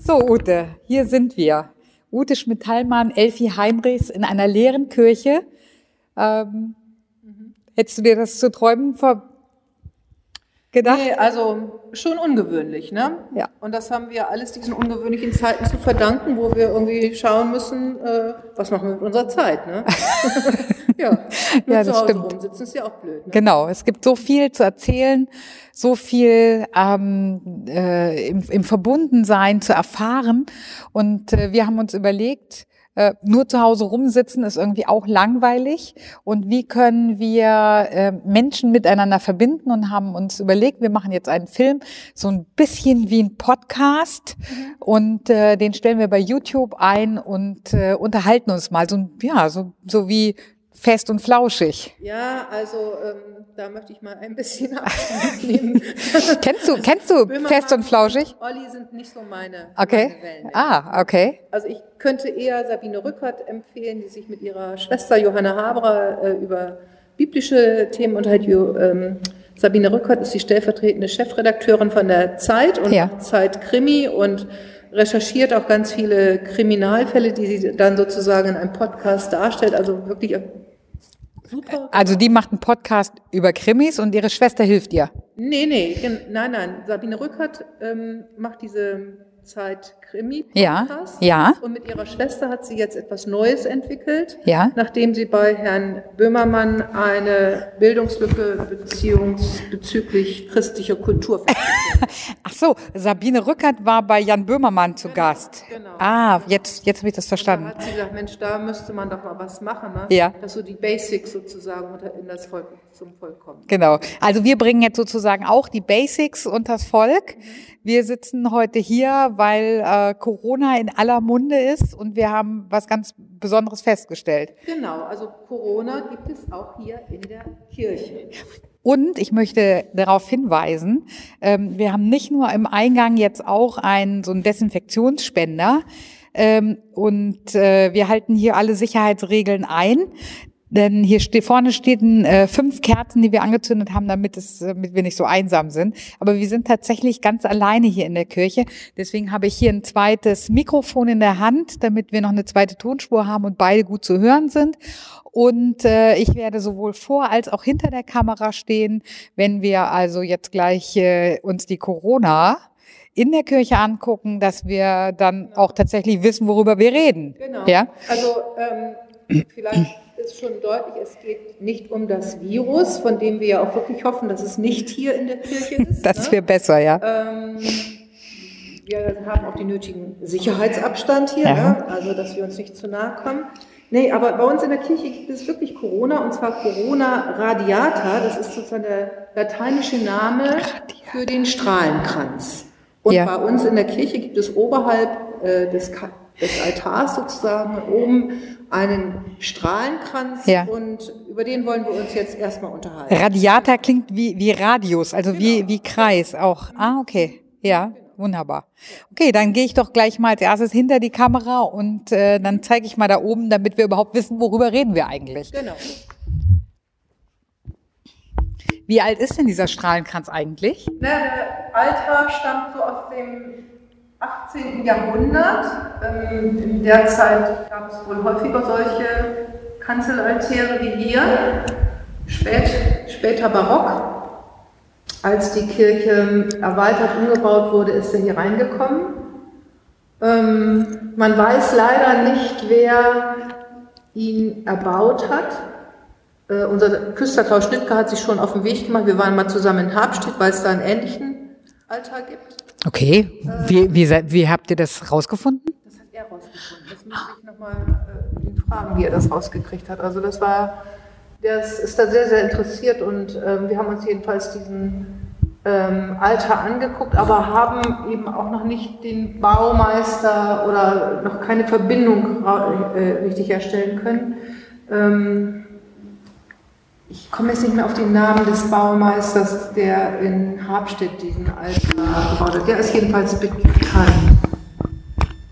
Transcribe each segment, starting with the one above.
So, Ute, hier sind wir. Ute Schmidt-Hallmann, Elfi Heinrichs in einer leeren Kirche. Ähm, hättest du dir das zu träumen gedacht? Nee, also schon ungewöhnlich, ne? Ja. Und das haben wir alles diesen ungewöhnlichen Zeiten zu verdanken, wo wir irgendwie schauen müssen, äh, was machen wir mit unserer Zeit, ne? ja, nur Ja, zu das Hause stimmt. rumsitzen ist ja auch blöd. Ne? Genau, es gibt so viel zu erzählen, so viel ähm, äh, im, im Verbundensein zu erfahren. Und äh, wir haben uns überlegt, äh, nur zu Hause rumsitzen ist irgendwie auch langweilig. Und wie können wir äh, Menschen miteinander verbinden und haben uns überlegt, wir machen jetzt einen Film, so ein bisschen wie ein Podcast. Und äh, den stellen wir bei YouTube ein und äh, unterhalten uns mal so, ja, so, so wie fest und flauschig. Ja, also ähm, da möchte ich mal ein bisschen nehmen. Kennst du, kennst du Böhmermann fest und flauschig? und Olli sind nicht so meine, Okay. meine Wellen. Ah, okay. Also ich könnte eher Sabine Rückert empfehlen, die sich mit ihrer Schwester Johanna Haberer äh, über biblische Themen unterhält. Ähm, Sabine Rückert ist die stellvertretende Chefredakteurin von der Zeit und Ja. Zeit Krimi und recherchiert auch ganz viele Kriminalfälle, die sie dann sozusagen in einem Podcast darstellt. Also wirklich super. Also die macht einen Podcast über Krimis und ihre Schwester hilft ihr. Nee, nee, nein, nein. Sabine Rückert ähm, macht diese Zeit Krimi Ja, ja. Und mit ihrer Schwester hat sie jetzt etwas Neues entwickelt. Ja. Nachdem sie bei Herrn Böhmermann eine Bildungslücke beziehungs bezüglich christlicher Kultur Ach so, Sabine Rückert war bei Jan Böhmermann zu Gast. genau. Ah, jetzt, jetzt habe ich das Da verstanden. hat sie gesagt, Mensch, da müsste man doch mal was machen, ne? Ja. dass so die Basics sozusagen in das Volk, zum Volk kommen. Genau. Also wir bringen jetzt sozusagen auch die Basics unters Volk. Wir sitzen heute hier, weil äh, Corona in aller Munde ist und wir haben was ganz Besonderes festgestellt. Genau, also Corona gibt es auch hier in der Kirche. Und ich möchte darauf hinweisen, ähm, wir haben nicht nur im Eingang jetzt auch einen so einen Desinfektionsspender ähm, und äh, wir halten hier alle Sicherheitsregeln ein. Denn hier vorne stehen äh, fünf Kerzen, die wir angezündet haben, damit, es, damit wir nicht so einsam sind. Aber wir sind tatsächlich ganz alleine hier in der Kirche. Deswegen habe ich hier ein zweites Mikrofon in der Hand, damit wir noch eine zweite Tonspur haben und beide gut zu hören sind. Und äh, ich werde sowohl vor als auch hinter der Kamera stehen, wenn wir also jetzt gleich äh, uns die Corona in der Kirche angucken, dass wir dann auch tatsächlich wissen, worüber wir reden. Genau. Ja? Also ähm, vielleicht ist schon deutlich, es geht nicht um das Virus, von dem wir ja auch wirklich hoffen, dass es nicht hier in der Kirche ist. Das ne? wäre besser, ja. ähm, wir haben auch den nötigen Sicherheitsabstand hier, Ja. ne? also dass wir uns nicht zu nahe kommen. Nee, aber bei uns in der Kirche gibt es wirklich Corona und zwar Corona radiata. Das ist sozusagen der lateinische Name für den Strahlenkranz. Und Ja. bei uns in der Kirche gibt es oberhalb äh, des, Ka- des Altars sozusagen oben einen Strahlenkranz Ja. und über den wollen wir uns jetzt erstmal unterhalten. Radiata klingt wie, wie Radius, also wie, wie Kreis auch. Ah, okay. Ja, wunderbar. Okay, dann gehe ich doch gleich mal als erstes hinter die Kamera und äh, dann zeige ich mal da oben, damit wir überhaupt wissen, worüber reden wir eigentlich. Genau. Wie alt ist denn dieser Strahlenkranz eigentlich? Na, der Altar stammt so aus dem 18. Jahrhundert. Ähm, in der Zeit gab es wohl häufiger solche Kanzelaltäre wie hier. Spät, später Barock. Als die Kirche erweitert umgebaut wurde, ist er hier reingekommen. Ähm, man weiß leider nicht, wer ihn erbaut hat. Äh, unser Küster Klaus Schnittke hat sich schon auf den Weg gemacht. Wir waren mal zusammen in Habstedt, weil es da einen ähnlichen Altar gibt. Okay, wie, wie, wie habt ihr das rausgefunden? Das hat er rausgefunden. Das müsste ich nochmal äh, fragen, wie er das rausgekriegt hat. Also das war, der ist, da sehr, sehr interessiert und ähm, wir haben uns jedenfalls diesen ähm, Altar angeguckt, aber haben eben auch noch nicht den Baumeister oder noch keine Verbindung ra- äh, richtig herstellen können. Ähm, ich komme jetzt nicht mehr auf den Namen des Baumeisters, der in Habstedt diesen Altar gebaut hat. Der ist jedenfalls bekannt.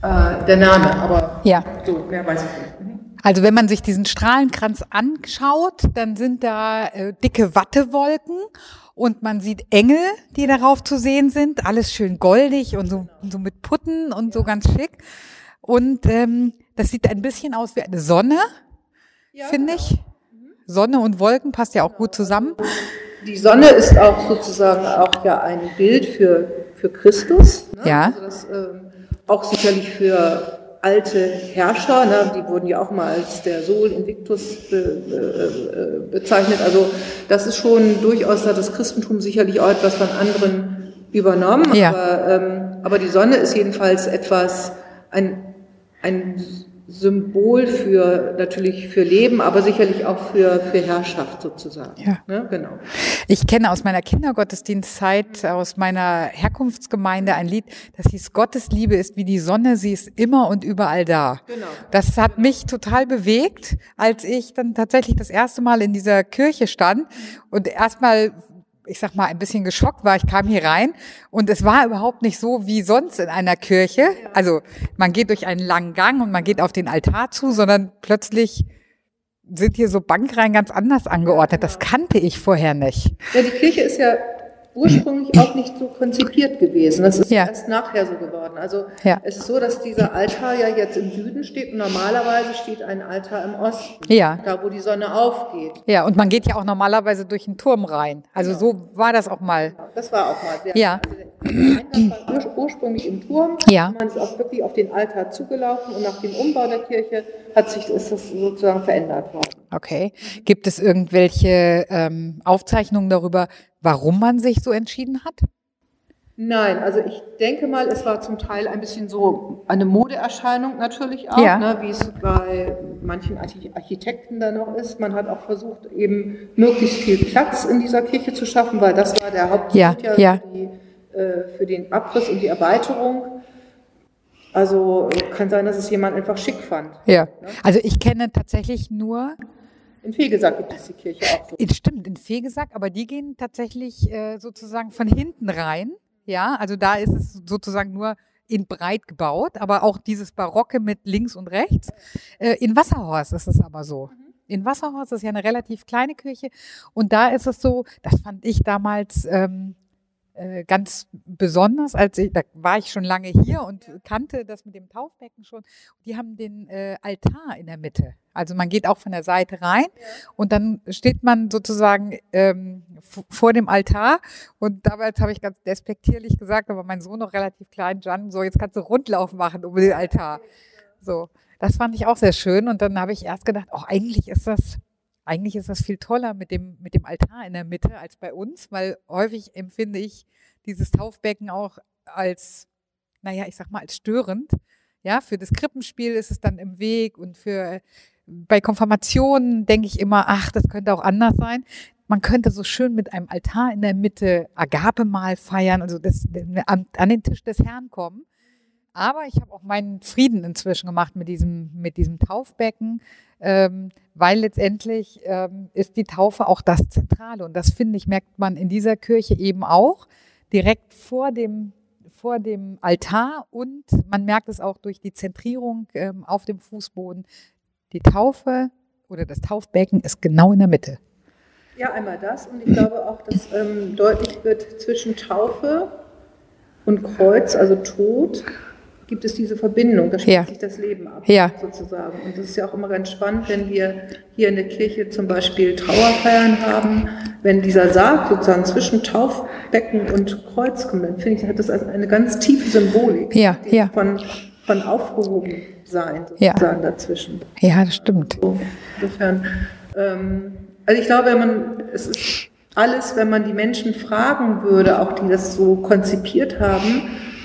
Äh, der Name, aber Ja. so, mehr weiß ich nicht. Mhm. Also wenn man sich diesen Strahlenkranz anschaut, dann sind da äh, dicke Wattewolken und man sieht Engel, die darauf zu sehen sind. Alles schön goldig und so, so mit Putten und so ganz schick. Und ähm, das sieht ein bisschen aus wie eine Sonne, ja, finde ich. Sonne und Wolken passt ja auch gut zusammen. Die Sonne ist auch sozusagen auch ja ein Bild für, für Christus. Ne? Ja. Also das, ähm, auch sicherlich für alte Herrscher, ne, die wurden ja auch mal als der Sol Invictus be, be, bezeichnet. Also das ist schon durchaus, hat das Christentum sicherlich auch etwas von anderen übernommen. Ja. Aber, ähm, aber die Sonne ist jedenfalls etwas, ein, ein Symbol für natürlich für Leben, aber sicherlich auch für, für Herrschaft sozusagen. Ja. Ne? Genau. Ich kenne aus meiner Kindergottesdienstzeit, aus meiner Herkunftsgemeinde ein Lied, das hieß Gottes Liebe ist wie die Sonne, sie ist immer und überall da. Genau. Das hat mich total bewegt, als ich dann tatsächlich das erste Mal in dieser Kirche stand und erstmal ich sag mal, ein bisschen geschockt war. Ich kam hier rein und es war überhaupt nicht so wie sonst in einer Kirche. Also man geht durch einen langen Gang und man geht auf den Altar zu, sondern plötzlich sind hier so Bankreihen ganz anders angeordnet. Das kannte ich vorher nicht. Ja, die Kirche ist ja ursprünglich auch nicht so konzipiert gewesen. Das ist ja. erst nachher so geworden. Also ja. es ist so, dass dieser Altar ja jetzt im Süden steht und normalerweise steht ein Altar im Osten, ja. da wo die Sonne aufgeht. Ja, und man geht ja auch normalerweise durch einen Turm rein. Also genau. so war das auch mal. Genau, das war auch mal. Sehr ja. Also war ursprünglich im Turm. Ja. Man ist auch wirklich auf den Altar zugelaufen und nach dem Umbau der Kirche hat sich ist das sozusagen verändert worden. Okay. Gibt es irgendwelche ähm, Aufzeichnungen darüber, warum man sich so entschieden hat? Nein, also ich denke mal, es war zum Teil ein bisschen so eine Modeerscheinung natürlich auch, ja. ne, wie es bei manchen Architekten da noch ist. Man hat auch versucht, eben möglichst viel Platz in dieser Kirche zu schaffen, weil das war der Hauptgrund ja, ja, ja. Für, die, äh, für, den Abriss und die Erweiterung. Also kann sein, dass es jemand einfach schick fand. Ja, ne? also ich kenne tatsächlich nur in Fegesack gibt es die Kirche auch so. Stimmt, in Fegesack, aber die gehen tatsächlich äh, sozusagen von hinten rein. Ja, also da ist es sozusagen nur in breit gebaut, aber auch dieses Barocke mit links und rechts. Äh, in Wasserhorst ist es aber so. Mhm. In Wasserhorst ist ja eine relativ kleine Kirche und da ist es so, das fand ich damals ähm, äh, ganz besonders, als ich, da war ich schon lange hier und kannte das mit dem Taufbecken schon. Die haben den äh, Altar in der Mitte. Also man geht auch von der Seite rein und dann steht man sozusagen ähm, vor dem Altar und damals habe ich ganz despektierlich gesagt, aber mein Sohn noch relativ klein, Jan, so jetzt kannst du Rundlauf machen um den Altar. So, das fand ich auch sehr schön und dann habe ich erst gedacht, auch eigentlich ist das eigentlich ist das viel toller mit dem, mit dem Altar in der Mitte als bei uns, weil häufig empfinde ich dieses Taufbecken auch als, naja, ich sag mal, als störend. Ja, für das Krippenspiel ist es dann im Weg und für, bei Konfirmationen denke ich immer, ach, das könnte auch anders sein. Man könnte so schön mit einem Altar in der Mitte Agape mal feiern, also das, an, an den Tisch des Herrn kommen. Aber ich habe auch meinen Frieden inzwischen gemacht mit diesem, mit diesem Taufbecken, ähm, weil letztendlich ähm, ist die Taufe auch das Zentrale. Und das finde ich, merkt man in dieser Kirche eben auch, direkt vor dem, vor dem Altar und man merkt es auch durch die Zentrierung ähm, auf dem Fußboden. Die Taufe oder das Taufbecken ist genau in der Mitte. Ja, einmal das und ich glaube auch, dass deutlich wird zwischen Taufe und Kreuz, also Tod, gibt es diese Verbindung, da spielt ja. sich das Leben ab, ja. sozusagen. Und das ist ja auch immer ganz spannend, wenn wir hier in der Kirche zum Beispiel Trauerfeiern haben, wenn dieser Sarg sozusagen zwischen Taufbecken und Kreuz kommt, dann finde ich, hat das also eine ganz tiefe Symbolik ja, ja. von, von aufgehoben sein sozusagen dazwischen. Ja, das stimmt. So, insofern, ähm, also ich glaube, wenn man, es ist alles, wenn man die Menschen fragen würde, auch die das so konzipiert haben,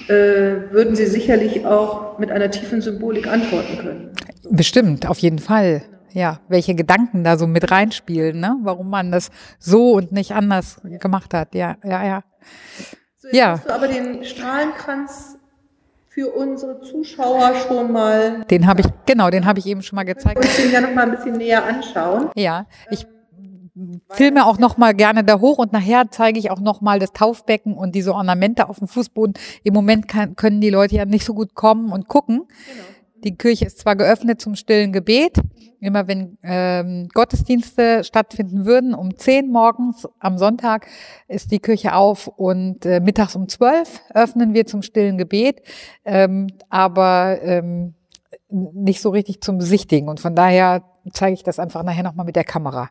würden Sie sicherlich auch mit einer tiefen Symbolik antworten können. Bestimmt, auf jeden Fall. Ja, welche Gedanken da so mit reinspielen, ne? warum man das so und nicht anders gemacht hat. Ja, ja, ja. So, jetzt ja. hast du aber den Strahlenkranz für unsere Zuschauer schon mal. Den habe ich, genau, den habe ich eben schon mal gezeigt. Uns den ja noch mal ein bisschen näher anschauen. Ja, ich filme auch noch mal gerne da hoch und nachher zeige ich auch noch mal das Taufbecken und diese Ornamente auf dem Fußboden. Im Moment kann, können die Leute ja nicht so gut kommen und gucken. Genau. Die Kirche ist zwar geöffnet zum stillen Gebet, immer wenn ähm, Gottesdienste stattfinden würden, um zehn morgens am Sonntag ist die Kirche auf und äh, mittags um zwölf öffnen wir zum stillen Gebet, ähm, aber ähm, nicht so richtig zum Besichtigen. Und von daher zeige ich das einfach nachher nochmal mit der Kamera.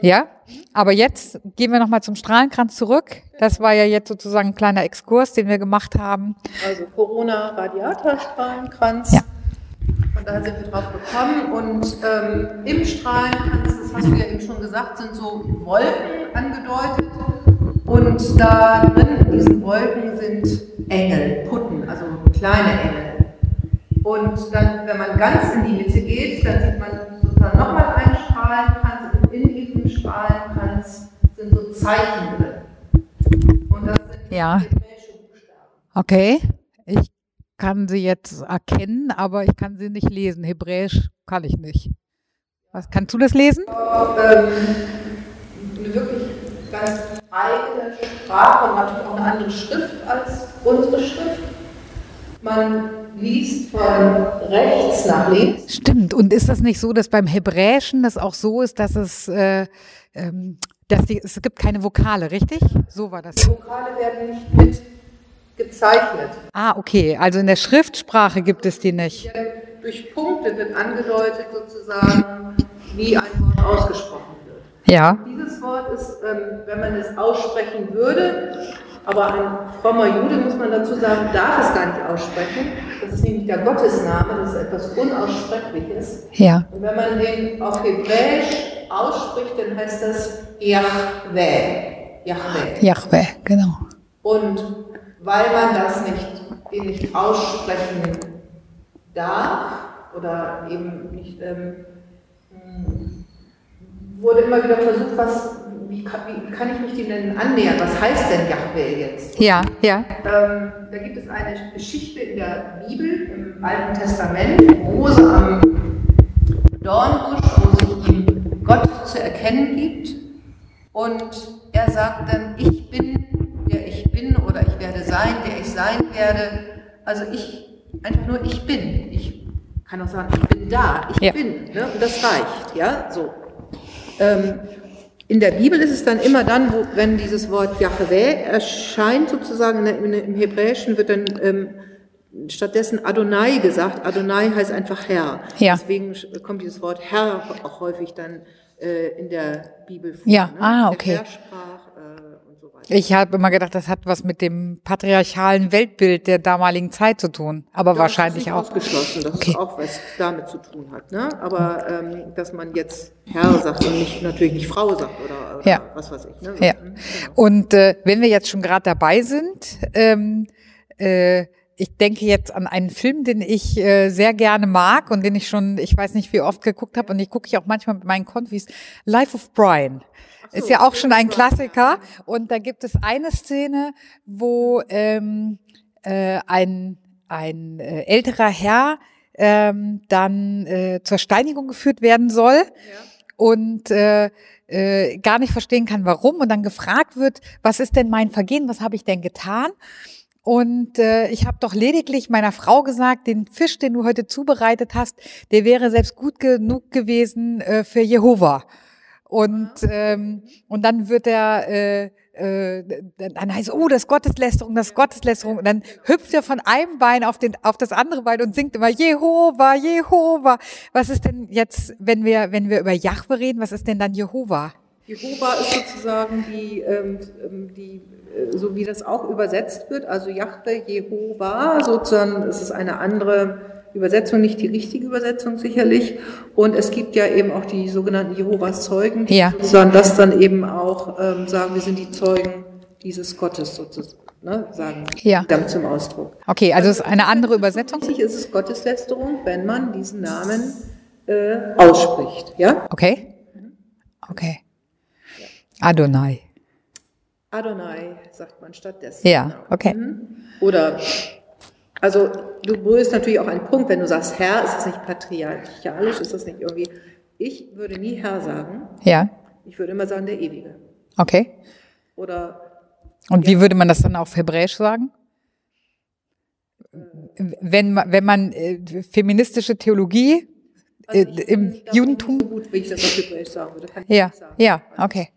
Ja, aber jetzt gehen wir nochmal zum Strahlenkranz zurück. Das war ja jetzt sozusagen ein kleiner Exkurs, den wir gemacht haben. Also Corona-Radiator-Strahlenkranz. Ja. Und da sind wir drauf gekommen. Und ähm, im Strahlenkranz, das hast du ja eben schon gesagt, sind so Wolken angedeutet. Und da drin in diesen Wolken sind Engel, Putten, also kleine Engel. Und dann, wenn man ganz in die Mitte geht, dann sieht man Zeichen drin. Und das sind ja. Buchstaben. Okay. Ich kann sie jetzt erkennen, aber ich kann sie nicht lesen. Hebräisch kann ich nicht. Was, kannst du das lesen? ähm, eine wirklich ganz eigene Sprache und natürlich auch eine andere Schrift als unsere Schrift. Man liest von rechts nach links. Stimmt. Und ist das nicht so, dass beim Hebräischen das auch so ist, dass es, äh, ähm, dass die, es gibt keine Vokale, richtig? So war das. Die Vokale werden nicht mit gezeichnet. Ah, okay. Also in der Schriftsprache gibt es die nicht. Durch Punkte wird angedeutet sozusagen, wie ein Wort ausgesprochen wird. Ja. Dieses Wort ist, ähm, wenn man es aussprechen würde, aber ein frommer Jude, muss man dazu sagen, darf es gar nicht aussprechen. Das ist nämlich der Gottesname, das ist etwas Unaussprechliches. Ja. Und wenn man den auf Hebräisch ausspricht, dann heißt das Yahweh. Yahweh. Yahweh, genau. Und weil man das nicht, den nicht aussprechen darf oder eben nicht, ähm, wurde immer wieder versucht, was wie kann, wie kann, ich mich denen annähern? Was heißt denn Yahweh jetzt? Ja, ja. Ähm, da gibt es eine Geschichte in der Bibel, im Alten Testament, Mose am Dornbusch, wo sich ihm Gott zu erkennen gibt. Und er sagt dann, ich bin, der ich bin, oder ich werde sein, der ich sein werde. Also ich, einfach nur ich bin. Ich kann auch sagen, ich bin da, ich ja. bin. Ne? Und das reicht, ja, so. Ähm, in der Bibel ist es dann immer dann, wo, wenn dieses Wort Yahweh erscheint, sozusagen im Hebräischen, wird dann ähm, stattdessen Adonai gesagt. Adonai heißt einfach Herr. Ja. Deswegen kommt dieses Wort Herr auch häufig dann äh, in der Bibel vor. Ja, ne? ah, okay. Ich habe immer gedacht, das hat was mit dem patriarchalen Weltbild der damaligen Zeit zu tun, aber ja, wahrscheinlich das auch. ausgeschlossen, dass okay. es auch was damit zu tun hat. Ne? Aber ähm, dass man jetzt Herr sagt und nicht, natürlich nicht Frau sagt oder, oder ja. was weiß ich. Ne? Ja. Mhm, genau. Und äh, wenn wir jetzt schon gerade dabei sind, ähm, äh, ich denke jetzt an einen Film, den ich äh, sehr gerne mag und den ich schon, ich weiß nicht wie oft geguckt habe und ich gucke ich auch manchmal mit meinen Konfis, Life of Brian. So, ist ja auch schon ein Klassiker. Und da gibt es eine Szene, wo ähm, äh, ein, ein äh, älterer Herr ähm, dann äh, zur Steinigung geführt werden soll ja. und äh, äh, gar nicht verstehen kann, warum. Und dann gefragt wird, was ist denn mein Vergehen, was habe ich denn getan? Und äh, ich habe doch lediglich meiner Frau gesagt, den Fisch, den du heute zubereitet hast, der wäre selbst gut genug gewesen äh, für Jehova. Und, ähm, und dann wird er, äh, äh, dann heißt oh, das Gotteslästerung, das Gotteslästerung. Und dann hüpft er von einem Bein auf, den, auf das andere Bein und singt immer Jehova, Jehova. Was ist denn jetzt, wenn wir, wenn wir über Jahwe reden, was ist denn dann Jehova? Jehova ist sozusagen die, ähm, ähm die äh, so wie das auch übersetzt wird, also Jahwe, Jehova, sozusagen, es ist eine andere Übersetzung nicht die richtige Übersetzung sicherlich. Und es gibt ja eben auch die sogenannten Jehovas Zeugen, die ja. sozusagen das dann eben auch ähm, sagen, wir sind die Zeugen dieses Gottes sozusagen. Ne, sagen ja. damit zum Ausdruck. Okay, also es ist eine andere Übersetzung. Tatsächlich ist es Gotteslästerung, wenn man diesen Namen äh, ausspricht. Ja? Okay. Okay. Adonai. Adonai sagt man stattdessen. Ja, genau. okay. Mhm. Oder also du berührst natürlich auch einen Punkt, wenn du sagst Herr, ist das nicht patriarchalisch, ist das nicht irgendwie. Ich würde nie Herr sagen. Ja. Ich würde immer sagen der Ewige. Okay. Oder. Und wie würde man das dann auf Hebräisch sagen? Wenn, wenn man äh, feministische Theologie äh, im Judentum. So gut, wie ich das auf Hebräisch sagen würde. Kann ich Ja, nicht sagen. ja, okay.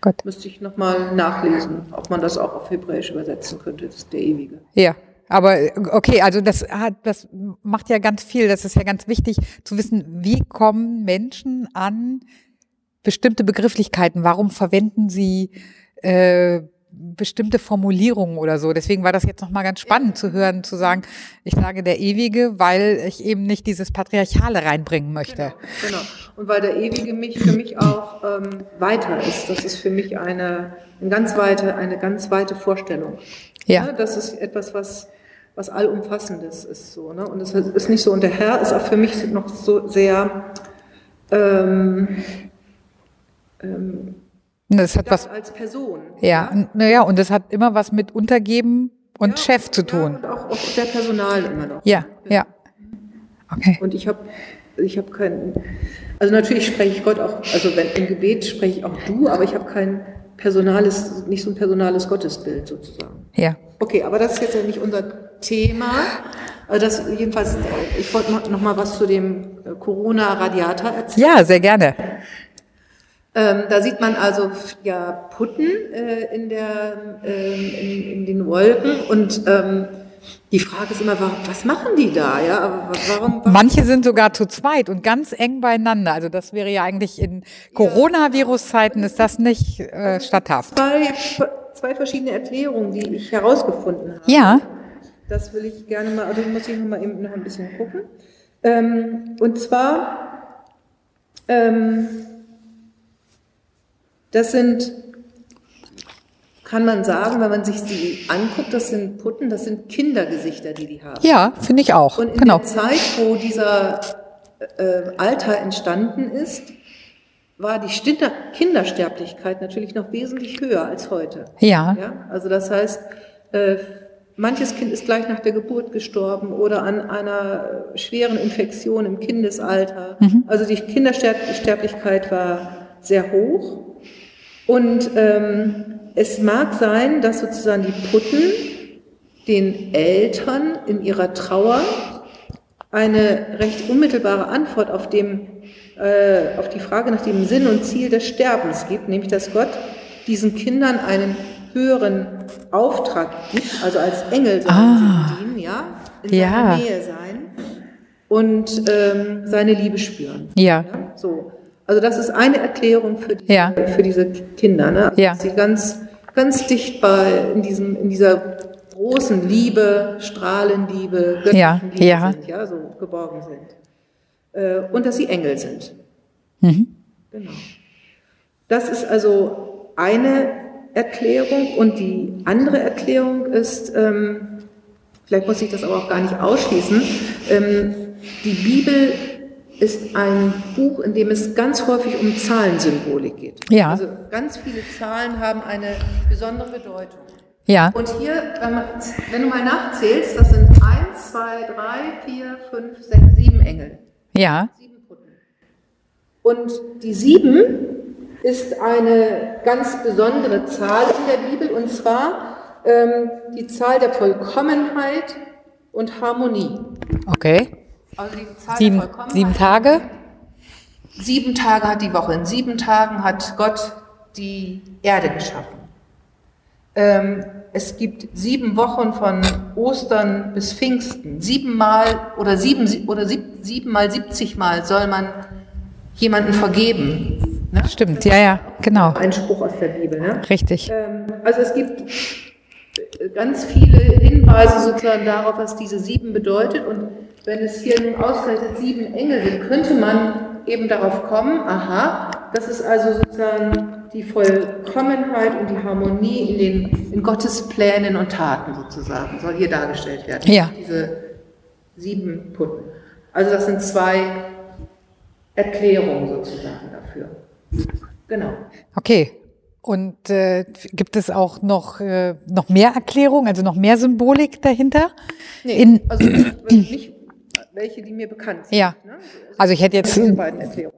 Gut. Müsste ich nochmal nachlesen, ob man das auch auf Hebräisch übersetzen könnte. Das ist der Ewige. Ja, aber okay, also das hat, das macht ja ganz viel. Das ist ja ganz wichtig zu wissen, wie kommen Menschen an bestimmte Begrifflichkeiten? Warum verwenden sie äh, bestimmte Formulierungen oder so? Deswegen war das jetzt nochmal ganz spannend zu hören, zu sagen, ich sage der Ewige, weil ich eben nicht dieses Patriarchale reinbringen möchte. Genau. Und weil der Ewige mich für mich auch ähm, weiter ist. Das ist für mich eine, eine ganz weite, eine ganz weite Vorstellung. Ja. Ne? Das ist etwas, was, was allumfassendes ist so. Ne? Und es ist nicht so. Und der Herr ist auch für mich noch so sehr ähm, ähm, Das hat was, als Person. ja, naja, und das hat immer was mit Untergeben und Ja, Chef zu Ja, tun. und auch, auch sehr personal immer noch. Ja, ja. Okay. Und ich habe ich hab kein, also natürlich spreche ich Gott auch, also wenn im Gebet spreche ich auch du, aber ich habe kein personales, nicht so ein personales Gottesbild sozusagen. Ja. Okay, aber das ist jetzt ja nicht unser Thema. Also das jedenfalls, ich wollte noch, noch mal was zu dem äh, Corona-Radiator erzählen. Ja, sehr gerne. Ähm, da sieht man also ja Putten äh, in, der, ähm, in, in den Wolken und ähm, die Frage ist immer, wa- was machen die da? Ja, warum? warum Manche sind sogar zu zweit und ganz eng beieinander. Also das wäre ja eigentlich in Coronavirus-Zeiten ist das nicht äh, statthaft. zwei, zwei verschiedene Erklärungen, die ich herausgefunden habe. Ja, Das will ich gerne mal, also muss ich noch mal eben noch ein bisschen gucken. Ähm, und zwar, ähm, das sind, kann man sagen, wenn man sich die anguckt, das sind Putten, das sind Kindergesichter, die die haben. ja, finde ich auch. Und in Genau. der Zeit, wo dieser äh, Alter entstanden ist, war die Stinder Kindersterblichkeit natürlich noch wesentlich höher als heute. Ja, Ja, also das heißt, äh, manches Kind ist gleich nach der Geburt gestorben oder an einer schweren Infektion im Kindesalter. Also die Kindersterblichkeit war sehr hoch. Und ähm, es mag sein, dass sozusagen die Putten den Eltern in ihrer Trauer eine recht unmittelbare Antwort auf, dem, äh, auf die Frage nach dem Sinn und Ziel des Sterbens gibt, nämlich dass Gott diesen Kindern einen höheren Auftrag gibt, also als Engel sollen Ah. sie dienen, ja, in Ja. seiner Nähe sein und ähm, seine Liebe spüren. ja, Ja, so. Also das ist eine Erklärung für, die, Ja. für diese Kinder, ne? Also Ja. dass sie ganz, ganz dicht bei in diesem, in dieser großen Liebe, Strahlenliebe, göttlichen Ja, Liebe ja. sind, ja, so geborgen sind. Äh, und dass sie Engel sind. Mhm. Genau. Das ist also eine Erklärung und die andere Erklärung ist, ähm, vielleicht muss ich das aber auch gar nicht ausschließen, ähm, die Bibel ist ein Buch, in dem es ganz häufig um Zahlensymbolik geht. Ja. Also ganz viele Zahlen haben eine besondere Bedeutung. ja, Und hier, wenn, man, wenn du mal nachzählst, das sind 1, 2, 3, 4, 5, 6, 7 Engel. ja, Sieben Putten. Und die sieben ist eine ganz besondere Zahl in der Bibel, und zwar ähm, die Zahl der Vollkommenheit und Harmonie. okay. Also die Zahl Sieben, sieben Tage? Sieben Tage hat die Woche. In sieben Tagen hat Gott die Erde geschaffen. Ähm, es gibt sieben Wochen von Ostern bis Pfingsten. Siebenmal oder sieben oder sieb, siebenmal, siebzigmal soll man jemanden vergeben. Ne? Stimmt, ja, ja, genau. Ein Spruch aus der Bibel. Ne? Richtig. Ähm, also es gibt äh, ganz viele Hinweise sozusagen darauf, was diese sieben bedeutet. Und wenn es hier nun ausgerechnet sieben Engel sind, könnte man eben darauf kommen, aha, das ist also sozusagen die Vollkommenheit und die Harmonie in, den, in Gottes Plänen und Taten sozusagen, soll hier dargestellt werden. Ja. Diese sieben Putten. Also das sind zwei Erklärungen sozusagen dafür. Genau. Okay. Und äh, gibt es auch noch, äh, noch mehr Erklärungen, also noch mehr Symbolik dahinter? Nee, In- also ich, welche, die mir bekannt sind. Ja. Ne? Also ich hätte jetzt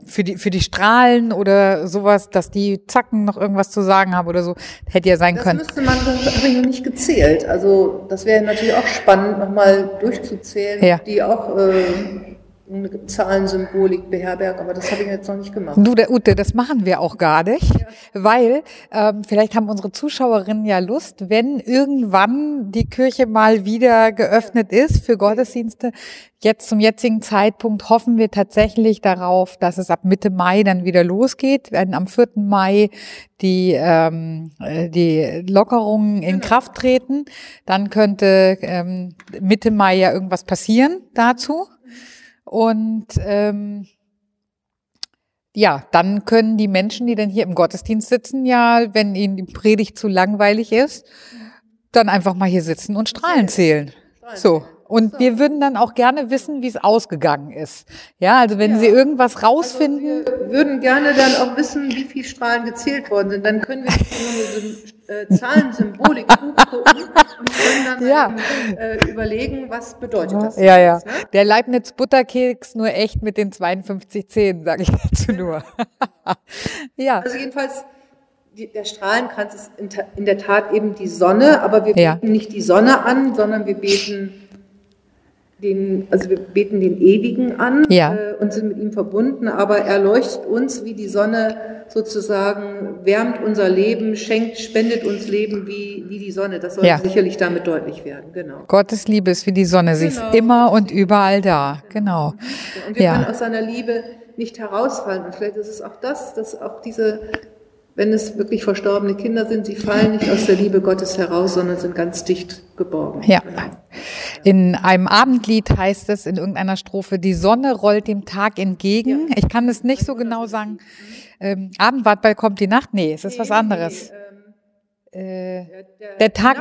für die, für die Strahlen oder sowas, dass die Zacken noch irgendwas zu sagen haben oder so, hätte ja sein Das können. müsste man, das habe ich noch nicht gezählt. Also das wäre natürlich auch spannend, nochmal durchzuzählen, Ja. die auch äh, eine Zahlensymbolik beherbergen, aber das habe ich jetzt noch nicht gemacht. Du, der Ute, das machen wir auch gar nicht, weil ähm, vielleicht haben unsere Zuschauerinnen ja Lust, wenn irgendwann die Kirche mal wieder geöffnet ist für Gottesdienste. Jetzt zum jetzigen Zeitpunkt hoffen wir tatsächlich darauf, dass es ab Mitte Mai dann wieder losgeht, wenn am 4. Mai die, ähm, äh, die Lockerungen in Kraft treten. Dann könnte ähm, Mitte Mai ja irgendwas passieren dazu. Und ähm, ja, dann können die Menschen, die dann hier im Gottesdienst sitzen, ja, wenn ihnen die Predigt zu langweilig ist, dann einfach mal hier sitzen und Strahlen zählen. So. Und wir würden dann auch gerne wissen, wie es ausgegangen ist. Ja, also wenn Sie irgendwas rausfinden. Wir würden gerne dann auch wissen, wie viele Strahlen gezählt worden sind. Dann können wir äh, Zahlensymbolik gucken und können dann Ja. eben, äh, überlegen, was bedeutet das Ja, ja. jetzt, ne? Der Leibniz Butterkeks nur echt mit den 52 Zähnen, sage ich dazu nur. ja. Also jedenfalls, die, der Strahlenkranz ist in, in der Tat eben die Sonne, aber wir Ja. beten nicht die Sonne an, sondern wir beten den, also wir beten den Ewigen an Ja. äh, und sind mit ihm verbunden, aber er leuchtet uns wie die Sonne sozusagen, wärmt unser Leben, schenkt, spendet uns Leben wie, wie die Sonne. Das soll Ja. sicherlich damit deutlich werden, genau. Gottes Liebe ist wie die Sonne, sie ist Genau. immer und überall da. Genau. Und wir Ja. können aus seiner Liebe nicht herausfallen. Und vielleicht ist es auch das, dass auch diese, wenn es wirklich verstorbene Kinder sind, sie fallen nicht aus der Liebe Gottes heraus, sondern sind ganz dicht geborgen. Ja. In einem Abendlied heißt es in irgendeiner Strophe, die Sonne rollt dem Tag entgegen. Ich kann es nicht so genau sagen. Ähm, Abendwart, bald kommt die Nacht. Nee, es ist was anderes. Äh, der Tag,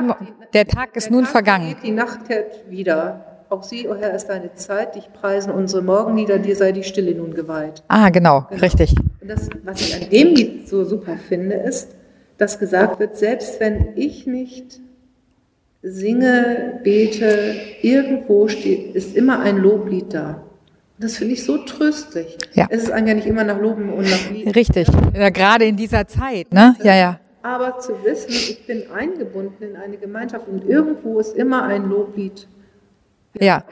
der Tag ist nun Tag vergangen. vergeht, Die Nacht kehrt wieder. Auch sie, o Herr, ist deine Zeit. Dich preisen unsere Morgenlieder, dir sei die Stille nun geweiht. Ah, genau, richtig. Und das, was ich an dem Lied so super finde, ist, dass gesagt wird, selbst wenn ich nicht singe, bete, irgendwo steht, ist immer ein Loblied da. Das finde ich so tröstlich. Ja. Es ist eigentlich immer nach Loben und nach Lied. Richtig. Ja, gerade in dieser Zeit, ne? Ja, ja. Aber zu wissen, ich bin eingebunden in eine Gemeinschaft und irgendwo ist immer ein Loblied. Ja,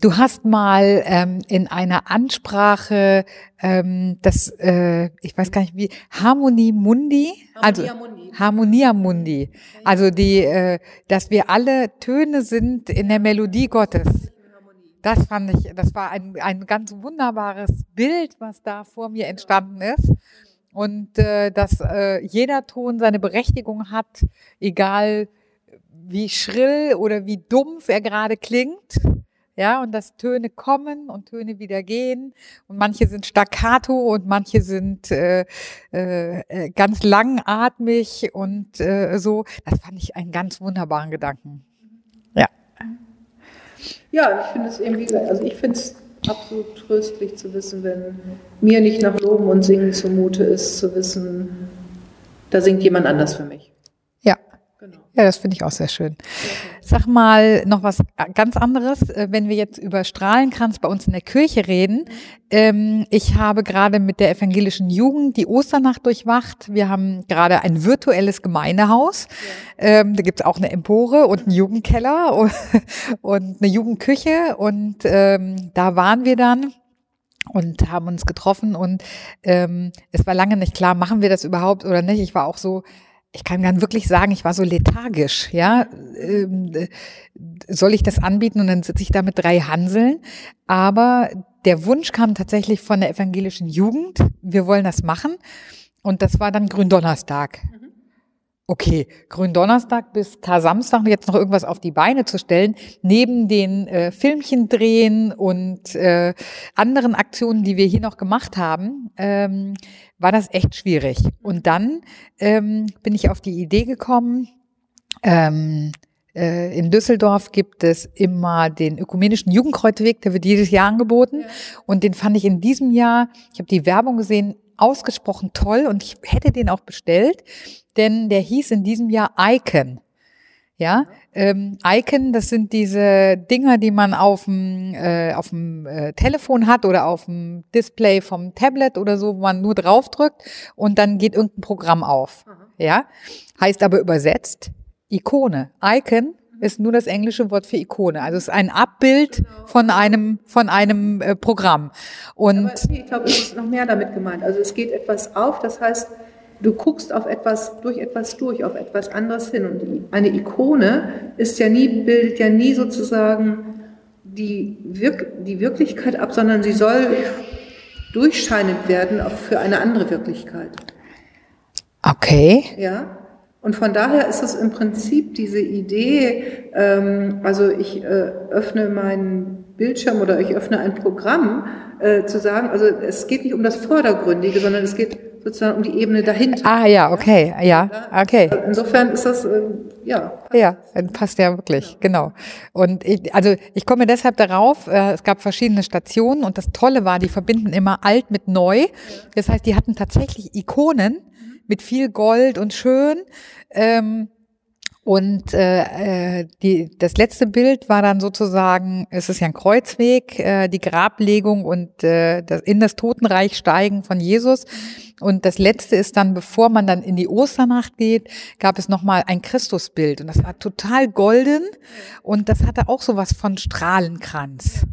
du hast mal ähm, in einer Ansprache ähm, das, äh, ich weiß gar nicht wie, Harmonie Mundi, also Harmonia Mundi. Harmonia Mundi, also die, äh, dass wir alle Töne sind in der Melodie Gottes. Das fand ich, das war ein, ein ganz wunderbares Bild, was da vor mir entstanden ist. Und äh, dass äh, jeder Ton seine Berechtigung hat, egal wie schrill oder wie dumpf er gerade klingt. Ja, und dass Töne kommen und Töne wieder gehen. Und manche sind staccato und manche sind äh, äh, äh, ganz langatmig und äh, so. Das fand ich einen ganz wunderbaren Gedanken. Ja. Ja, ich finde es irgendwie, also ich finde es absolut tröstlich zu wissen, wenn mir nicht nach Loben und Singen zumute ist, zu wissen, da singt jemand anders für mich. Ja. Das finde ich auch sehr schön. Sag mal noch was ganz anderes, äh, wenn wir jetzt über Strahlenkranz bei uns in der Kirche reden. Ähm, ich habe gerade mit der evangelischen Jugend die Osternacht durchwacht. Wir haben gerade ein virtuelles Gemeindehaus. Ähm, da gibt's auch eine Empore und einen Jugendkeller und, eine Jugendküche. Und ähm, da waren wir dann und haben uns getroffen und es war lange nicht klar, machen wir das überhaupt oder nicht. Ich war auch so, ich kann dann wirklich sagen, ich war so lethargisch, ja. Ähm, äh, soll ich das anbieten und dann sitze ich da mit drei Hanseln? Aber der Wunsch kam tatsächlich von der evangelischen Jugend. Wir wollen das machen. Und das war dann Gründonnerstag. Okay, Gründonnerstag bis Kar-Samstag jetzt noch irgendwas auf die Beine zu stellen, neben den äh, Filmchen drehen und äh, anderen Aktionen, die wir hier noch gemacht haben, ähm, war das echt schwierig. Und dann ähm, bin ich auf die Idee gekommen, ähm, äh, in Düsseldorf gibt es immer den ökumenischen Jugendkreuzweg, der wird jedes Jahr angeboten. Und den fand ich in diesem Jahr, ich habe die Werbung gesehen, ausgesprochen toll und ich hätte den auch bestellt, denn der hieß in diesem Jahr Icon. Ja, ähm, Icon, das sind diese Dinger, die man auf dem äh, auf dem äh, Telefon hat oder auf dem Display vom Tablet oder so, wo man nur draufdrückt und dann geht irgendein Programm auf. Aha. Ja, heißt aber übersetzt Ikone. Icon ist nur das englische Wort für Ikone. Also es ist ein Abbild von einem von einem äh, Programm. Und Aber ich glaube, es ist noch mehr damit gemeint. Also es geht etwas auf, das heißt, du guckst auf etwas, durch etwas durch, auf etwas anderes hin. Und eine Ikone ist ja nie, bildet ja nie sozusagen die, Wirk die Wirklichkeit ab, sondern sie soll durchscheinend werden auf- für eine andere Wirklichkeit. okay, Ja. Und von daher ist es im Prinzip diese Idee, ähm, also ich äh, öffne meinen Bildschirm oder ich öffne ein Programm, äh, zu sagen, also es geht nicht um das Vordergründige, sondern es geht sozusagen um die Ebene dahinter. ah ja, okay, ja, okay. Insofern ist das, äh, ja, Ja, dann passt ja wirklich, genau. Und ich, also ich komme deshalb darauf, äh, es gab verschiedene Stationen und das Tolle war, die verbinden immer alt mit neu. Das heißt, die hatten tatsächlich Ikonen mit viel Gold und schön. Ähm, und äh, äh, die, das letzte Bild war dann sozusagen, es ist ja ein Kreuzweg, äh, die Grablegung und äh, das, in das Totenreich steigen von Jesus. Und das letzte ist dann, bevor man dann in die Osternacht geht, gab es nochmal ein Christusbild. Und das war total golden und das hatte auch sowas von Strahlenkranz.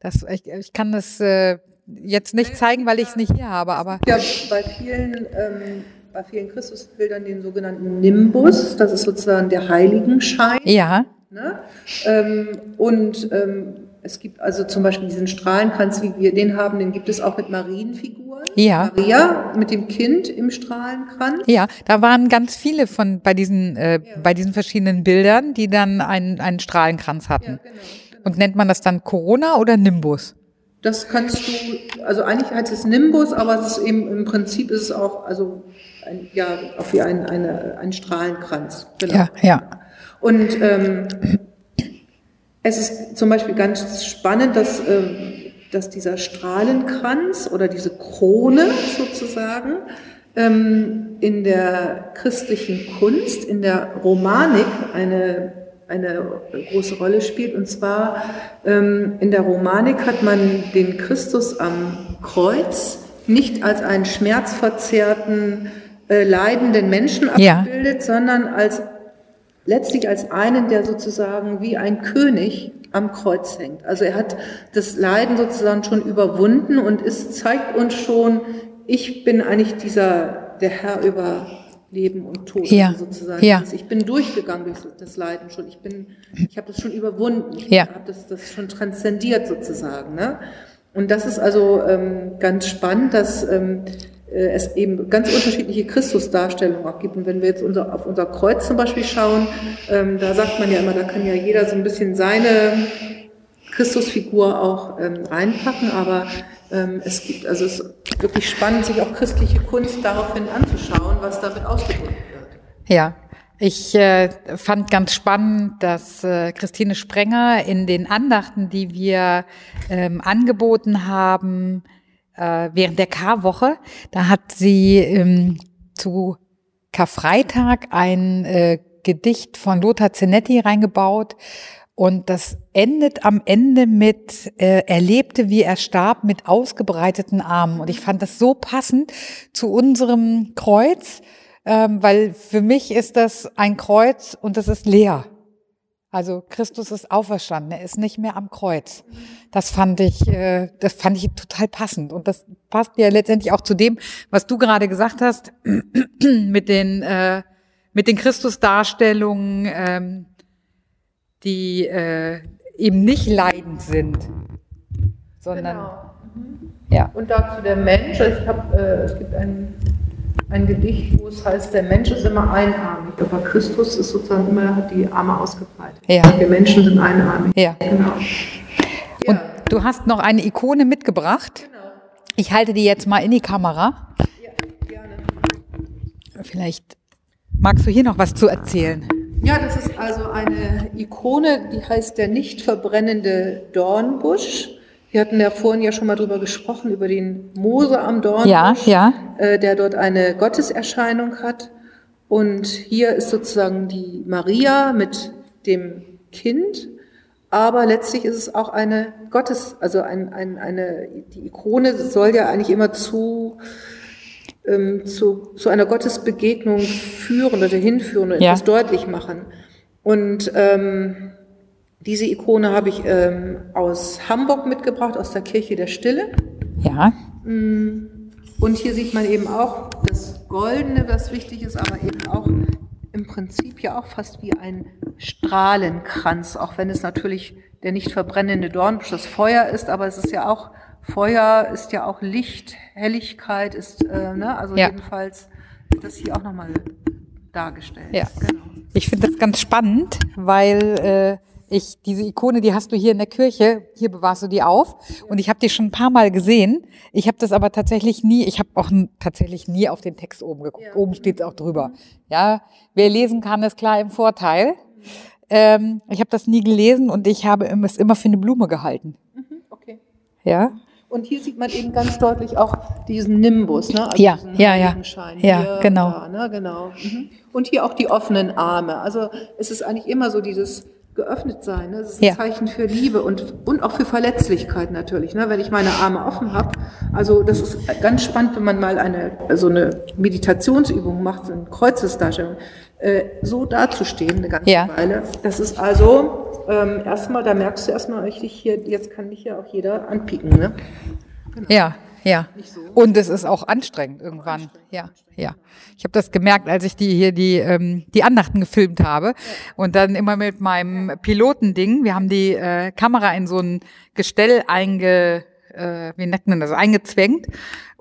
Das, ich, ich kann das äh, jetzt nicht zeigen, weil ich es nicht hier habe, aber ja bei vielen, ähm, bei vielen Christusbildern den sogenannten Nimbus, das ist sozusagen der Heiligenschein. ja, Ne? Ähm, und ähm, es gibt also zum Beispiel diesen Strahlenkranz, wie wir den haben, den gibt es auch mit Marienfiguren. Ja. Maria mit dem Kind im Strahlenkranz. Ja, da waren ganz viele von bei diesen äh, bei diesen verschiedenen Bildern, die dann einen einen Strahlenkranz hatten. genau, genau. Und nennt man das dann Corona oder Nimbus? Das kannst du, also eigentlich heißt es Nimbus, aber es ist eben im Prinzip ist es auch, also ein, ja, auch wie ein, eine, ein Strahlenkranz. Genau. Ja, ja. Und ähm, es ist zum Beispiel ganz spannend, dass, ähm, dass dieser Strahlenkranz oder diese Krone sozusagen ähm, in der christlichen Kunst, in der Romanik eine, eine große Rolle spielt. Und zwar ähm, in der Romanik hat man den Christus am Kreuz nicht als einen schmerzverzerrten, äh, leidenden Menschen Ja. abgebildet, sondern als letztlich als einen, der sozusagen wie ein König am Kreuz hängt. Also er hat das Leiden sozusagen schon überwunden und es zeigt uns schon, ich bin eigentlich dieser, der Herr über Leben und Tod Ja. sozusagen. Ja. Ich bin durchgegangen durch das Leiden schon. Ich bin, ich habe das schon überwunden. Ich Ja. habe das, das schon transzendiert sozusagen. Ne? Und das ist also ähm, ganz spannend, dass ähm, äh, es eben ganz unterschiedliche Christusdarstellungen auch gibt. Und wenn wir jetzt unser, auf unser Kreuz zum Beispiel schauen, ähm, da sagt man ja immer, da kann ja jeder so ein bisschen seine Christusfigur auch ähm, reinpacken, aber ähm, es gibt, also es ist wirklich spannend, sich auch christliche Kunst daraufhin anzuschauen, was damit ausgedrückt wird. Ja. Ich äh, fand ganz spannend, dass äh, Christine Sprenger in den Andachten, die wir ähm, angeboten haben äh, während der Karwoche, da hat sie ähm, zu Karfreitag ein äh, Gedicht von Lothar Zenetti reingebaut und das endet am Ende mit, äh, er lebte, wie er starb, mit ausgebreiteten Armen. Und ich fand das so passend zu unserem Kreuz, ähm, weil für mich ist das ein Kreuz und das ist leer. Also Christus ist auferstanden, er ist nicht mehr am Kreuz. Das fand ich, äh, das fand ich total passend und das passt ja letztendlich auch zu dem, was du gerade gesagt hast mit den äh, mit den Christusdarstellungen, ähm, die äh, eben nicht leidend sind, sondern ja, Und dazu der Mensch. Ich hab, äh, es gibt ein, ein Gedicht, wo es heißt, der Mensch ist immer einarmig, aber Christus ist sozusagen immer, hat die Arme ausgebreitet. Ja. Wir Menschen sind einarmig. ja. Genau. Und Ja, du hast noch eine Ikone mitgebracht. genau. Ich halte die jetzt mal in die Kamera. Ja, gerne. Vielleicht magst du hier noch was zu erzählen. Ja, das ist also eine Ikone, die heißt der nicht verbrennende Dornbusch. Wir hatten ja vorhin ja schon mal drüber gesprochen, über den Mose am Dornbusch, Ja, ja. äh, der dort eine Gotteserscheinung hat. Und hier ist sozusagen die Maria mit dem Kind, aber letztlich ist es auch eine Gottes, also ein, ein, eine, die Ikone soll ja eigentlich immer zu, ähm, zu, zu einer Gottesbegegnung führen oder hinführen und ja. etwas deutlich machen. Und ähm, diese Ikone habe ich ähm, aus Hamburg mitgebracht, aus der Kirche der Stille. Ja. Mm. Und hier sieht man eben auch das Goldene, was wichtig ist, aber eben auch im Prinzip ja auch fast wie ein Strahlenkranz, auch wenn es natürlich der nicht verbrennende Dornbusch das Feuer ist, aber es ist ja auch, Feuer ist ja auch Licht, Helligkeit ist, äh, ne? also ja. jedenfalls das hier auch nochmal dargestellt. Ja. Genau. Ich finde das ganz spannend, weil äh, ich, diese Ikone, die hast du hier in der Kirche, hier bewahrst du die auf und ich habe die schon ein paar Mal gesehen. Ich habe das aber tatsächlich nie, ich habe auch tatsächlich nie auf den Text oben geguckt. Ja. Oben steht es auch drüber. Ja, wer lesen kann, ist klar im Vorteil. Ähm, ich habe das nie gelesen und ich habe es immer für eine Blume gehalten. Mhm, okay. Ja. Und hier sieht man eben ganz deutlich auch diesen Nimbus, ne? Also ja, ja, ja, ja, genau. Da, ne? genau. Mhm. Und hier auch die offenen Arme. Also es ist eigentlich immer so dieses geöffnet sein. Ne? Das ist ein ja. Zeichen für Liebe und, und auch für Verletzlichkeit natürlich. Ne? Wenn ich meine Arme offen habe. Also das ist ganz spannend, wenn man mal eine so eine Meditationsübung macht, so eine Kreuzesdarstellung, äh, so dazustehen eine ganze ja. Weile. Das ist also ähm, erstmal, da merkst du erstmal richtig hier, jetzt kann mich ja auch jeder anpieken. Ne? Genau. Ja. Ja. So. Und es ist auch anstrengend irgendwann. Anstrengend, ja, ja. Ich habe das gemerkt, als ich die hier die ähm, die Andachten gefilmt habe ja. und dann immer mit meinem Pilotending. Wir haben die äh, Kamera in so ein Gestell einge äh, wie nennt man das, eingezwängt.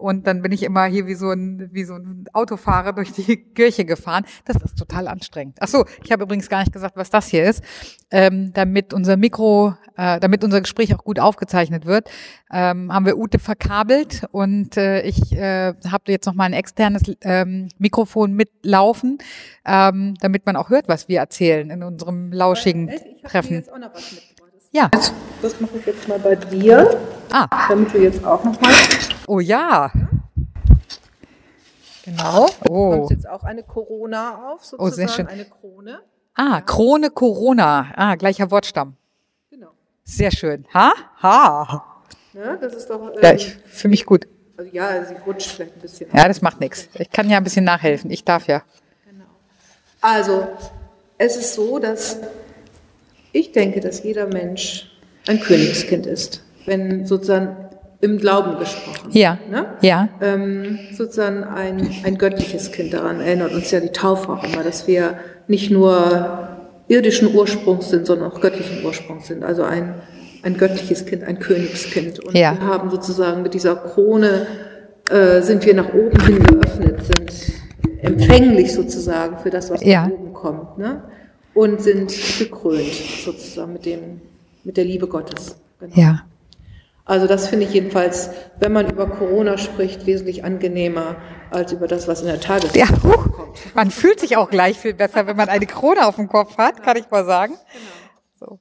Und dann bin ich immer hier wie so ein, wie so ein Autofahrer durch die Kirche gefahren. Das ist total anstrengend. Ach so, ich habe übrigens gar nicht gesagt, was das hier ist. Ähm, damit unser Mikro, äh, damit unser Gespräch auch gut aufgezeichnet wird, ähm, haben wir Ute verkabelt und äh, ich äh, habe jetzt noch mal ein externes ähm, Mikrofon mitlaufen, ähm, damit man auch hört, was wir erzählen in unserem lauschigen ich Treffen. Jetzt auch noch was ja. Das, das mache ich jetzt mal bei dir. Ah. Damit du jetzt auch noch mal. Oh ja. Genau. Oh. Du kommst jetzt auch eine Corona auf, sozusagen. Oh, sehr schön. Eine Krone. Ah, ja. Krone Corona. Ah, gleicher Wortstamm. Genau. Sehr schön. Ha? Ha. Ja, das ist doch. Ähm, ja, ich, für mich gut. Also ja, sie rutscht vielleicht ein bisschen. Ja, das macht nichts. Ich kann ja ein bisschen nachhelfen. Ich darf ja. Genau. Also, es ist so, dass ich denke, dass jeder Mensch ein Königskind ist, wenn sozusagen im Glauben gesprochen. Ja. Ne? Ja. Ähm, sozusagen ein, ein göttliches Kind. Daran erinnert uns ja die Taufe auch immer, dass wir nicht nur irdischen Ursprungs sind, sondern auch göttlichen Ursprungs sind. Also ein, ein göttliches Kind, ein Königskind. Und ja. wir haben sozusagen mit dieser Krone äh, sind wir nach oben hin geöffnet, sind empfänglich sozusagen für das, was ja. nach oben kommt. Ne? und sind gekrönt sozusagen mit dem, mit der Liebe Gottes. Genau. Ja. Also das finde ich jedenfalls, wenn man über Corona spricht, wesentlich angenehmer als über das, was in der Tagesschau ja, kommt. Man fühlt sich auch gleich viel besser, wenn man eine Krone auf dem Kopf hat, kann ich mal sagen. Genau. So.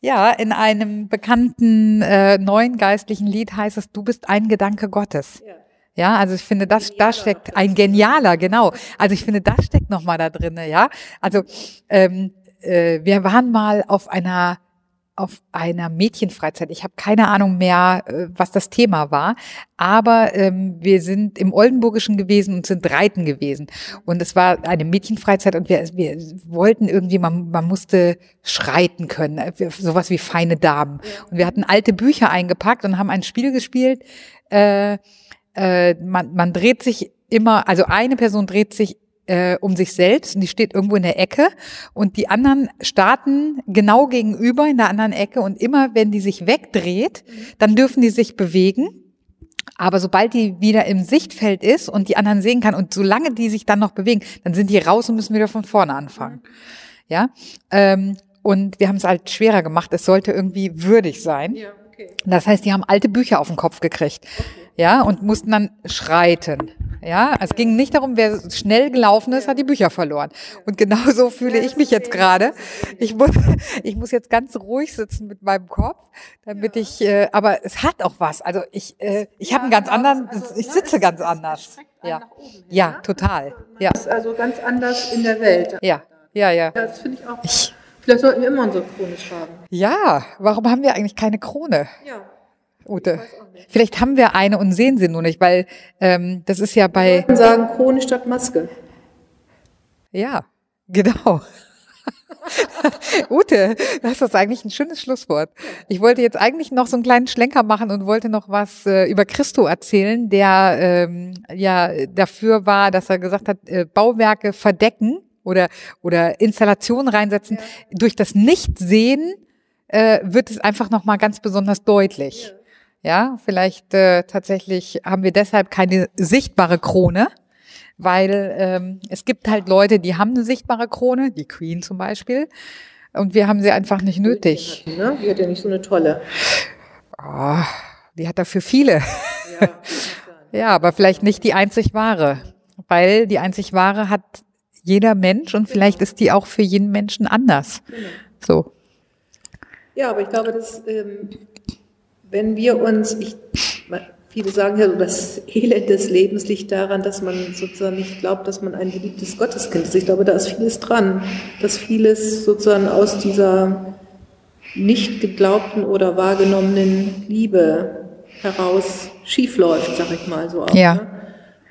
Ja, in einem bekannten äh, neuen geistlichen Lied heißt es, du bist ein Gedanke Gottes. Ja. Ja, also ich finde, das, da steckt ein genialer, genau. Also ich finde, das steckt nochmal da drinne, ja. Also ähm, äh, wir waren mal auf einer auf einer Mädchenfreizeit. Ich habe keine Ahnung mehr, äh, was das Thema war, aber ähm, wir sind im Oldenburgischen gewesen und sind reiten gewesen. Und es war eine Mädchenfreizeit und wir, wir wollten irgendwie, man, man musste schreiten können, äh, sowas wie feine Damen. Und wir hatten alte Bücher eingepackt und haben ein Spiel gespielt. Äh, äh, man, man dreht sich immer, also eine Person dreht sich äh, um sich selbst und die steht irgendwo in der Ecke und die anderen starten genau gegenüber in der anderen Ecke und immer wenn die sich wegdreht, dann dürfen die sich bewegen. Aber sobald die wieder im Sichtfeld ist und die anderen sehen kann und solange die sich dann noch bewegen, dann sind die raus und müssen wieder von vorne anfangen. Ja. Ähm, und wir haben es halt schwerer gemacht. Es sollte irgendwie würdig sein. Ja, okay. Das heißt, die haben alte Bücher auf den Kopf gekriegt. Okay ja, und mussten dann schreiten. Ja, es ging nicht darum, wer schnell gelaufen ist, hat die Bücher verloren. Und genauso fühle ich mich jetzt gerade. Ich muss, ich muss jetzt ganz ruhig sitzen mit meinem Kopf, damit ich, äh, aber es hat auch was. Also ich, äh, ich habe einen ganz anderen, ich sitze ganz anders. Ja, ja, total. Ja, Das ist also ganz anders in der Welt. ja, ja, ja. Das finde ich auch. Vielleicht sollten wir immer unsere Krone tragen. Ja, warum haben wir eigentlich keine Krone? Ja. Ute. Vielleicht haben wir eine und sehen sie nur nicht, weil ähm, das ist ja bei. Wir sagen Krone statt Maske. Ja, genau. Ute, das ist eigentlich ein schönes Schlusswort. Ich wollte jetzt eigentlich noch so einen kleinen Schlenker machen und wollte noch was äh, über Christo erzählen, der ähm, ja dafür war, dass er gesagt hat, äh, Bauwerke verdecken oder oder Installationen reinsetzen. Durch das Nichtsehen äh, wird es einfach noch mal ganz besonders deutlich. Ja, vielleicht äh, tatsächlich haben wir deshalb keine sichtbare Krone, weil ähm, es gibt halt Leute, die haben eine sichtbare Krone, die Queen zum Beispiel, und wir haben sie einfach nicht nötig. Ne? Die hat ja nicht so eine tolle. Oh, die hat dafür viele. Ja. Ja, aber vielleicht nicht die einzig wahre, weil die einzig wahre hat jeder Mensch und vielleicht ist die auch für jeden Menschen anders. So. Ja, aber ich glaube, dass ähm, wenn wir uns, ich, viele sagen ja, so, das Elend des Lebens liegt daran, dass man sozusagen nicht glaubt, dass man ein geliebtes Gotteskind ist. Ich glaube, da ist vieles dran, dass vieles sozusagen aus dieser nicht geglaubten oder wahrgenommenen Liebe heraus schiefläuft, sag ich mal so auch. Ja. Ne?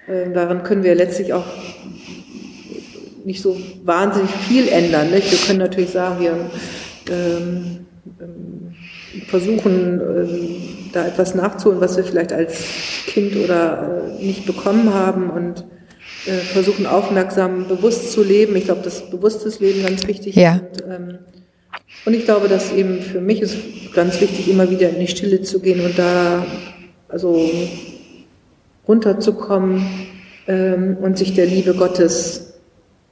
Ähm, daran können wir letztlich auch nicht so wahnsinnig viel ändern. Nicht? Wir können natürlich sagen, wir ähm, ähm, versuchen, ähm, da etwas nachzuholen, was wir vielleicht als Kind oder äh, nicht bekommen haben und äh, versuchen aufmerksam, bewusst zu leben. Ich glaube, das bewusstes Leben ganz wichtig Ja. ist. Und, ähm, und ich glaube, dass eben für mich ist ganz wichtig, immer wieder in die Stille zu gehen und da also runterzukommen ähm, und sich der Liebe Gottes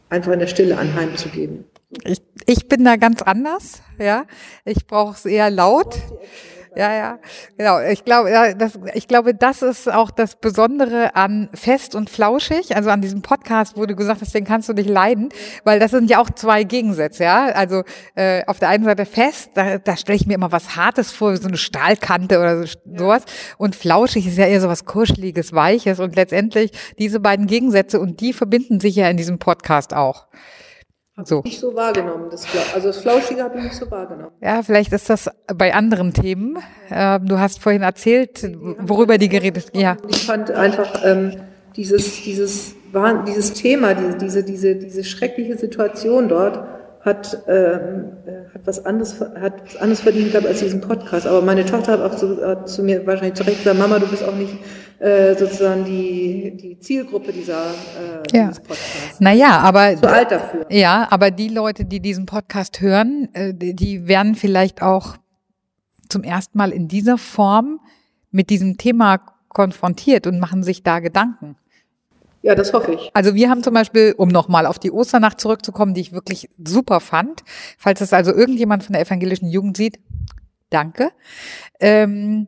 einfach in der Stille anheimzugeben. Ich, ich bin da ganz anders, ja. Ich brauche es eher laut. Ja, ja, genau. Ich glaube, ja, das, ich glaube, das ist auch das Besondere an Fest und Flauschig, also an diesem Podcast, wo du gesagt hast, den kannst du nicht leiden, weil das sind ja auch zwei Gegensätze, ja. Also äh, auf der einen Seite Fest, da, da stelle ich mir immer was Hartes vor, so eine Stahlkante oder so, sowas. Und Flauschig ist ja eher so was Kuscheliges, Weiches und letztendlich diese beiden Gegensätze und die verbinden sich ja in diesem Podcast auch. So. Nicht so wahrgenommen. Das, Fla- also das Flauschige habe ich nicht so wahrgenommen. Ja, vielleicht ist das bei anderen Themen. Ähm, du hast vorhin erzählt, worüber die geredet. Ja, Ich fand einfach ähm, dieses, dieses, dieses Thema, diese, diese, diese, diese schreckliche Situation dort hat, ähm, äh, hat, was anderes, hat was anderes verdient gehabt als diesen Podcast. Aber meine Tochter hat auch zu, hat zu mir wahrscheinlich zu Recht gesagt, Mama, du bist auch nicht äh, sozusagen die, die Zielgruppe dieser, äh, Ja. dieses Podcasts. naja, aber Zu alt dafür. ja, aber die Leute, die diesen Podcast hören, äh, die werden vielleicht auch zum ersten Mal in dieser Form mit diesem Thema konfrontiert und machen sich da Gedanken. Ja, das hoffe ich. Also wir haben zum Beispiel, um nochmal auf die Osternacht zurückzukommen, die ich wirklich super fand, falls es also irgendjemand von der evangelischen Jugend sieht, danke. Ähm,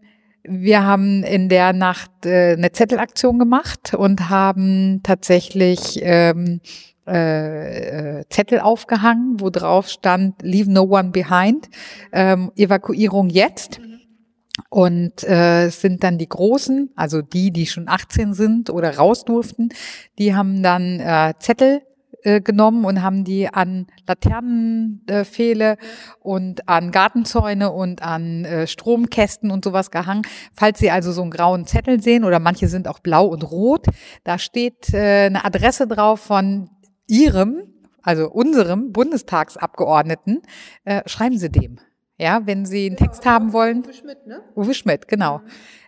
wir haben in der Nacht äh, eine Zettelaktion gemacht und haben tatsächlich ähm, äh, äh, Zettel aufgehangen, wo drauf stand Leave no one behind, ähm, Evakuierung jetzt. Und äh, es sind dann die Großen, also die, die schon 18 sind oder raus durften, die haben dann äh, Zettel äh, genommen und haben die an Laternenpfähle äh, und an Gartenzäune und an äh, Stromkästen und sowas gehangen. Falls Sie also so einen grauen Zettel sehen oder manche sind auch blau und rot, da steht äh, eine Adresse drauf von Ihrem, also unserem Bundestagsabgeordneten. Äh, schreiben Sie dem. Ja, wenn Sie einen Text haben wollen. Uwe Schmidt, ne? Uwe Schmidt, genau.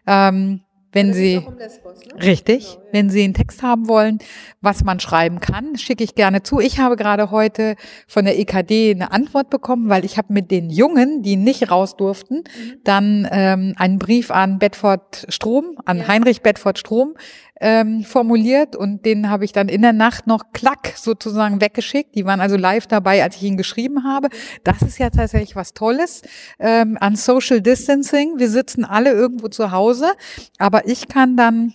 Ähm, wenn Sie, Lesbos, ne? richtig, Genau, ja. Wenn Sie einen Text haben wollen, was man schreiben kann, schicke ich gerne zu. Ich habe gerade heute von der EKD eine Antwort bekommen, weil ich habe mit den Jungen, die nicht raus durften, Mhm. dann ähm, einen Brief an Bedford Strom, an Ja. Heinrich Bedford Strom ähm, formuliert und den habe ich dann in der Nacht noch klack sozusagen weggeschickt. Die waren also live dabei, als ich ihn geschrieben habe. Das ist ja tatsächlich was Tolles ähm, an Social Distancing. Wir sitzen alle irgendwo zu Hause, aber ich kann dann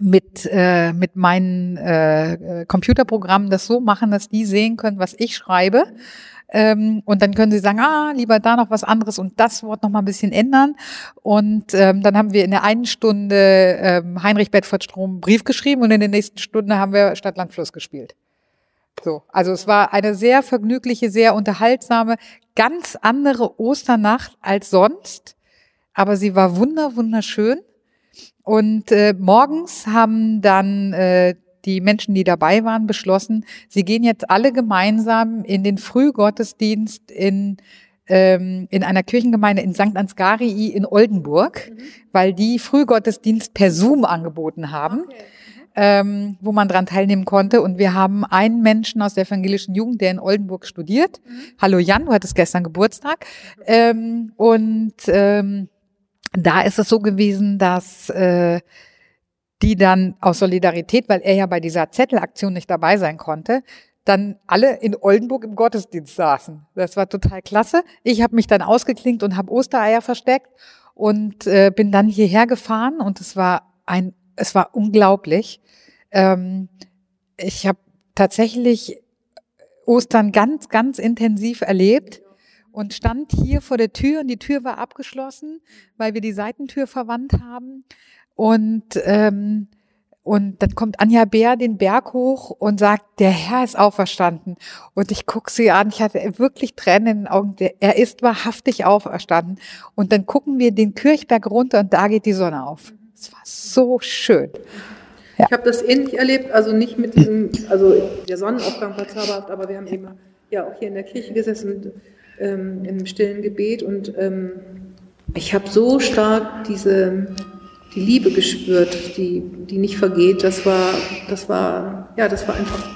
mit, äh, mit meinen äh, Computerprogrammen das so machen, dass die sehen können, was ich schreibe. Ähm, und dann können sie sagen, ah, lieber da noch was anderes und das Wort noch mal ein bisschen ändern. Und ähm, dann haben wir in der einen Stunde ähm, Heinrich Bedford Strom Brief geschrieben und in der nächsten Stunde haben wir Stadt, Land, Fluss gespielt. So, also es war eine sehr vergnügliche, sehr unterhaltsame, ganz andere Osternacht als sonst, aber sie war wunder wunderschön. Und äh, morgens haben dann äh, die Menschen, die dabei waren, beschlossen, sie gehen jetzt alle gemeinsam in den Frühgottesdienst in ähm, in einer Kirchengemeinde in St. Ansgarii in Oldenburg, mhm. weil die Frühgottesdienst per Zoom angeboten haben. Okay ähm, wo man dran teilnehmen konnte. Und wir haben einen Menschen aus der evangelischen Jugend, der in Oldenburg studiert. Mhm. Hallo Jan, du hattest gestern Geburtstag. Ähm, und ähm, da ist es so gewesen, dass äh, die dann aus Solidarität, weil er ja bei dieser Zettelaktion nicht dabei sein konnte, dann alle in Oldenburg im Gottesdienst saßen. Das war total klasse. Ich habe mich dann ausgeklinkt und habe Ostereier versteckt und äh, bin dann hierher gefahren und es war ein, es war unglaublich. Ähm, ich habe tatsächlich Ostern ganz, ganz intensiv erlebt und stand hier vor der Tür und die Tür war abgeschlossen, weil wir die Seitentür verwandt haben. Und, ähm, und dann kommt Anja Bär den Berg hoch und sagt, der Herr ist auferstanden. Und ich gucke sie an, ich hatte wirklich Tränen in den Augen, er ist wahrhaftig auferstanden. Und dann gucken wir den Kirchberg runter und da geht die Sonne auf. Es war so schön. Ja. Ich habe das ähnlich erlebt, also nicht mit diesem, also der Sonnenaufgang war zauberhaft, aber wir haben eben ja auch hier in der Kirche gesessen ähm, im stillen Gebet und ähm, ich habe so stark diese die Liebe gespürt, die, die nicht vergeht. Das war, das war, ja, das war einfach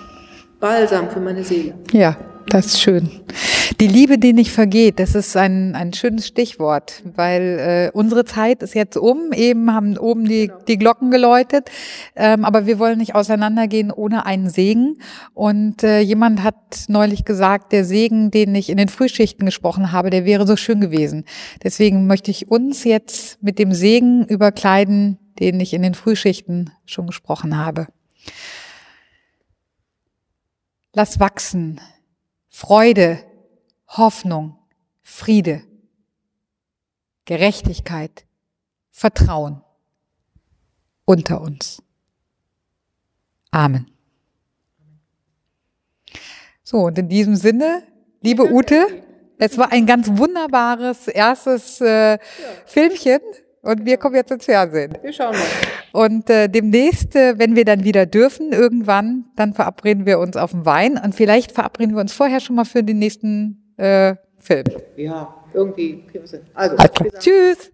Balsam für meine Seele. Ja, das ist schön. Die Liebe, die nicht vergeht, das ist ein, ein schönes Stichwort, weil äh, unsere Zeit ist jetzt um, eben haben oben die, genau. die Glocken geläutet, ähm, aber wir wollen nicht auseinandergehen ohne einen Segen. Und äh, jemand hat neulich gesagt, der Segen, den ich in den Frühschichten gesprochen habe, der wäre so schön gewesen. Deswegen möchte ich uns jetzt mit dem Segen überkleiden, den ich in den Frühschichten schon gesprochen habe. Lass wachsen. Freude, Hoffnung, Friede, Gerechtigkeit, Vertrauen unter uns. Amen. So, und in diesem Sinne, liebe Ute, es war ein ganz wunderbares erstes äh, Filmchen und wir kommen jetzt ins Fernsehen. Wir schauen mal. Und äh, demnächst, äh, wenn wir dann wieder dürfen, irgendwann, dann verabreden wir uns auf den Wein und vielleicht verabreden wir uns vorher schon mal für den nächsten äh, Film. Ja, irgendwie kriegen wir es hin. Also, also tschüss.